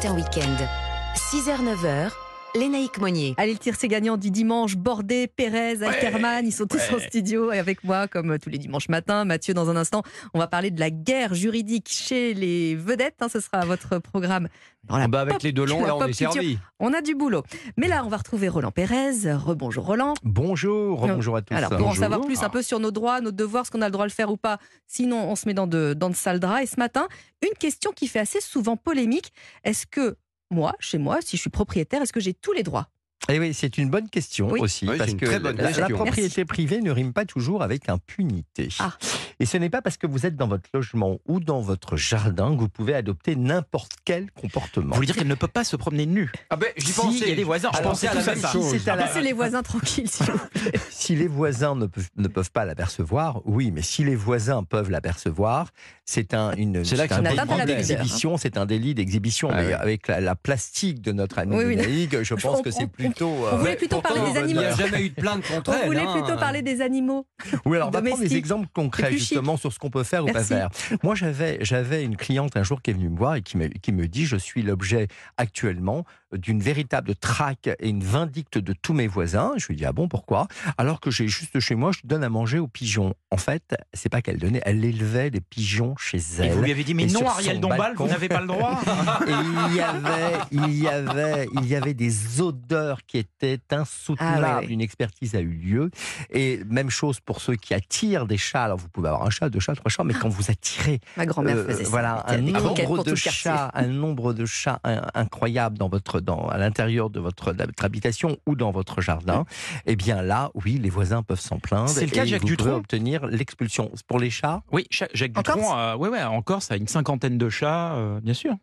Matin Week-end. 6h-9h, Lénaïque Monnier. Allez, le tir, c'est gagnant du dimanche. Bordet, Pérez, Alterman, ils sont tous en studio et avec moi, comme tous les dimanches matins. Mathieu, dans un instant, on va parler de la guerre juridique chez les vedettes. hein, ce sera votre programme. dans la Ah bah avec pop- les deux longs, là, on est culture. servi. On a du boulot. Mais là, on va retrouver Roland Pérez. Rebonjour Roland. Bonjour, bonjour à tous. Alors, pour en savoir plus un peu sur nos droits, nos devoirs, ce qu'on a le droit de le faire ou pas, sinon on se met dans de, dans de sales draps. Et ce matin, une question qui fait assez souvent polémique. Est-ce que moi, chez moi, si je suis propriétaire, est-ce que j'ai tous les droits? Eh oui, c'est une bonne question Oui. aussi, Oui, parce que la, propriété privée ne rime pas toujours avec impunité. Ah. Et ce n'est pas parce que vous êtes dans votre logement ou dans votre jardin que vous pouvez adopter n'importe quel comportement. Vous voulez dire qu'elle ne peut pas se promener nue? Ah ben, j'y Si, pensais. il y a des voisins, je pensais à la tout même ça. chose. Si la- Laissez les voisins tranquilles, s'il vous plaît. Si les voisins ne peuvent, ne peuvent pas l'apercevoir, oui, mais si les voisins peuvent l'apercevoir, c'est un, une, C'est là que un délit d'exhibition, c'est un délit d'exhibition. Ah mais oui. avec la, la plastique de notre ami Oui, je pense que c'est on- plutôt. on euh, voulait plutôt parler des Il n'y a animaux. jamais eu de plainte contre On voulait hein. plutôt parler des animaux. Oui, alors on va prendre des exemples concrets justement sur ce qu'on peut faire ou pas faire. Moi, j'avais j'avais une cliente un jour qui est venue me voir et qui me dit je suis l'objet actuellement d'une véritable traque et une vindicte de tous mes voisins. Je lui dis ah bon pourquoi? Alors que j'ai juste chez moi, je donne à manger aux pigeons. En fait, c'est pas qu'elle donnait, elle élevait des pigeons chez Et elle. vous lui avez dit, mais Et non, Ariel Dombal, balcon. vous n'avez pas le droit. Et il y avait, il y avait, il y avait des odeurs qui étaient insoutenables. Ah ouais, ouais. Une expertise a eu lieu. Et même chose pour ceux qui attirent des chats. Alors vous pouvez avoir un chat, deux chats, trois chats, mais quand vous attirez Ma grand-mère euh, faisait ça. voilà, un nombre de chats, un nombre de chats in- incroyable dans votre, dans, à l'intérieur de votre, de votre habitation ou dans votre jardin, eh bien là, oui, les voisins peuvent s'en plaindre. C'est le cas et Jacques vous Dutronc pouvez obtenir l'expulsion. Pour les chats, Oui, Jacques En Dutronc, Corse euh, ouais, ouais, en Corse, a une cinquantaine de chats, euh, bien sûr.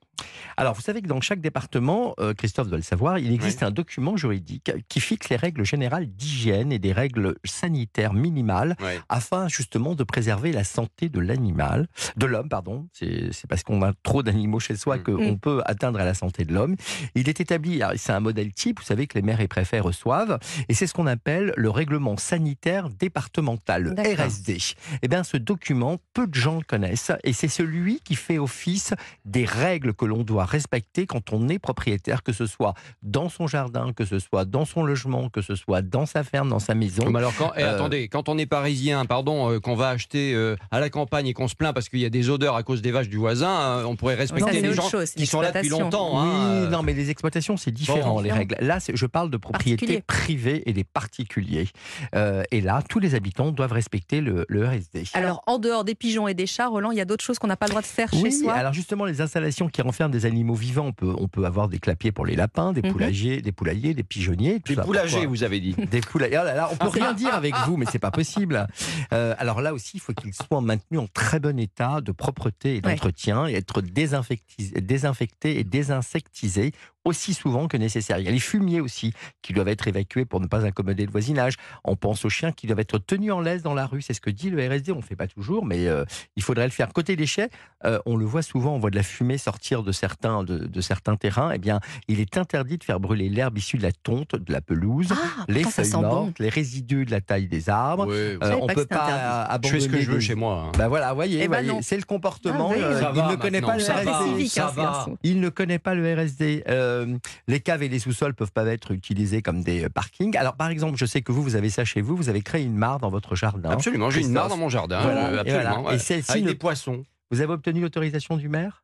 Alors, vous savez que dans chaque département, euh, Christophe doit le savoir, il existe un document juridique qui fixe les règles générales d'hygiène et des règles sanitaires minimales afin justement de préserver la santé de l'animal, de l'homme, pardon. C'est c'est parce qu'on a trop d'animaux chez soi Mm. qu'on Mm. peut atteindre à la santé de l'homme. Il est établi, c'est un modèle type, vous savez que les maires et préfets reçoivent, et c'est ce qu'on appelle le règlement sanitaire départemental, le. RSD. Eh bien, ce document, peu de gens le connaissent, et c'est celui qui fait office des règles que l'on doit respecter quand on est propriétaire, que ce soit dans son jardin, que ce soit dans son logement, que ce soit dans sa ferme, dans sa maison. Mais alors, quand, eh, Euh, attendez, quand on est parisien, pardon, euh, qu'on va acheter euh, à la campagne et qu'on se plaint parce qu'il y a des odeurs à cause des vaches du voisin, euh, on pourrait respecter les gens chose, c'est qui sont là depuis longtemps. Oui, hein, euh. non, mais les exploitations, c'est différent, Bon. les règles. Là, je parle de propriété privée et des particuliers. Euh, et là, tous les habitants doivent respecter le, le RSD. Alors, en dehors des pigeons et des chats, Roland, il y a d'autres choses qu'on n'a pas le droit de faire chez Oui, soi? alors justement, les installations qui renferment des animaux vivants, on peut, on peut avoir des clapiers pour les lapins, des poulaillers, des poulaillers, des pigeonniers. tout Des ça. poulagers, Pourquoi vous avez dit. Des poulaillers. Oh là là, on peut rien dire avec vous, mais c'est pas possible. Euh, alors là aussi, il faut qu'ils soient maintenus en très bon état de propreté et Ouais. d'entretien et être désinfectis- désinfectés et désinsectisés aussi souvent que nécessaire. Il y a les fumiers aussi qui doivent être évacués pour ne pas incommoder le voisinage. On pense aux chiens qui doivent être tenus en laisse dans la rue. C'est ce que dit le RSD. On ne fait pas toujours, mais euh, il faudrait le faire. Côté déchets, euh, on le voit souvent, on voit de la fumée sortir de certains, de, de certains terrains. Eh bien, il est interdit de faire brûler l'herbe issue de la tonte, de la pelouse, Ah, les feuilles bon. mortes, les résidus de la taille des arbres. Euh, on pas peut pas interdit. je fais ce que abandonner je veux des- chez moi. hein. Ben voilà, voyez, Eh ben voyez, non. c'est le comportement. Ah oui, euh, il va ne connaît pas le. RSD. civique, hein. Il ne connaît pas le RSD. Euh, les caves et les sous-sols peuvent pas être utilisés comme des euh, parkings. Alors, par exemple, je sais que vous, vous avez ça chez vous. Vous avez créé une mare dans votre jardin. Absolument, j'ai une mare dans mon jardin. Voilà, euh, et voilà. celle-ci Avec ne- des poissons. Vous avez obtenu l'autorisation du maire?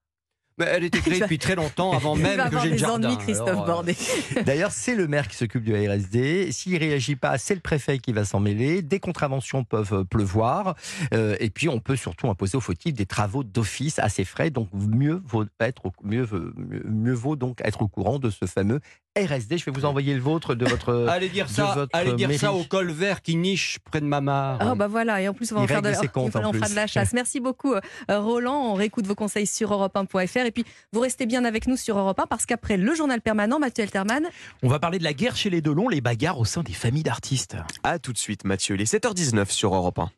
Mais elle était créée depuis très longtemps, avant même que j'ai le jardin. ennuis, Christophe Alors, euh, Bordet. D'ailleurs, c'est le maire qui s'occupe du RSD. S'il réagit pas, c'est le préfet qui va s'en mêler. Des contraventions peuvent euh, pleuvoir. Euh, et puis, on peut surtout imposer aux fautifs des travaux d'office à ses frais. Donc, mieux vaut, être, au- mieux, mieux, mieux vaut donc être au courant de ce fameux RSD. Je vais vous envoyer le vôtre de votre. Allez dire ça, votre allez dire ça au col vert qui niche près de ma mare. Ah bah voilà, et en plus on va en faire de, règle ses comptes, on en fera plus. de la chasse. Merci beaucoup euh, Roland, on réécoute vos conseils sur europe1.fr et puis vous restez bien avec nous sur Europe 1 parce qu'après le journal permanent, Mathieu Alterman, On va parler de la guerre chez les Delon, les bagarres au sein des familles d'artistes. A tout de suite Mathieu, il est 7h19 sur Europe 1.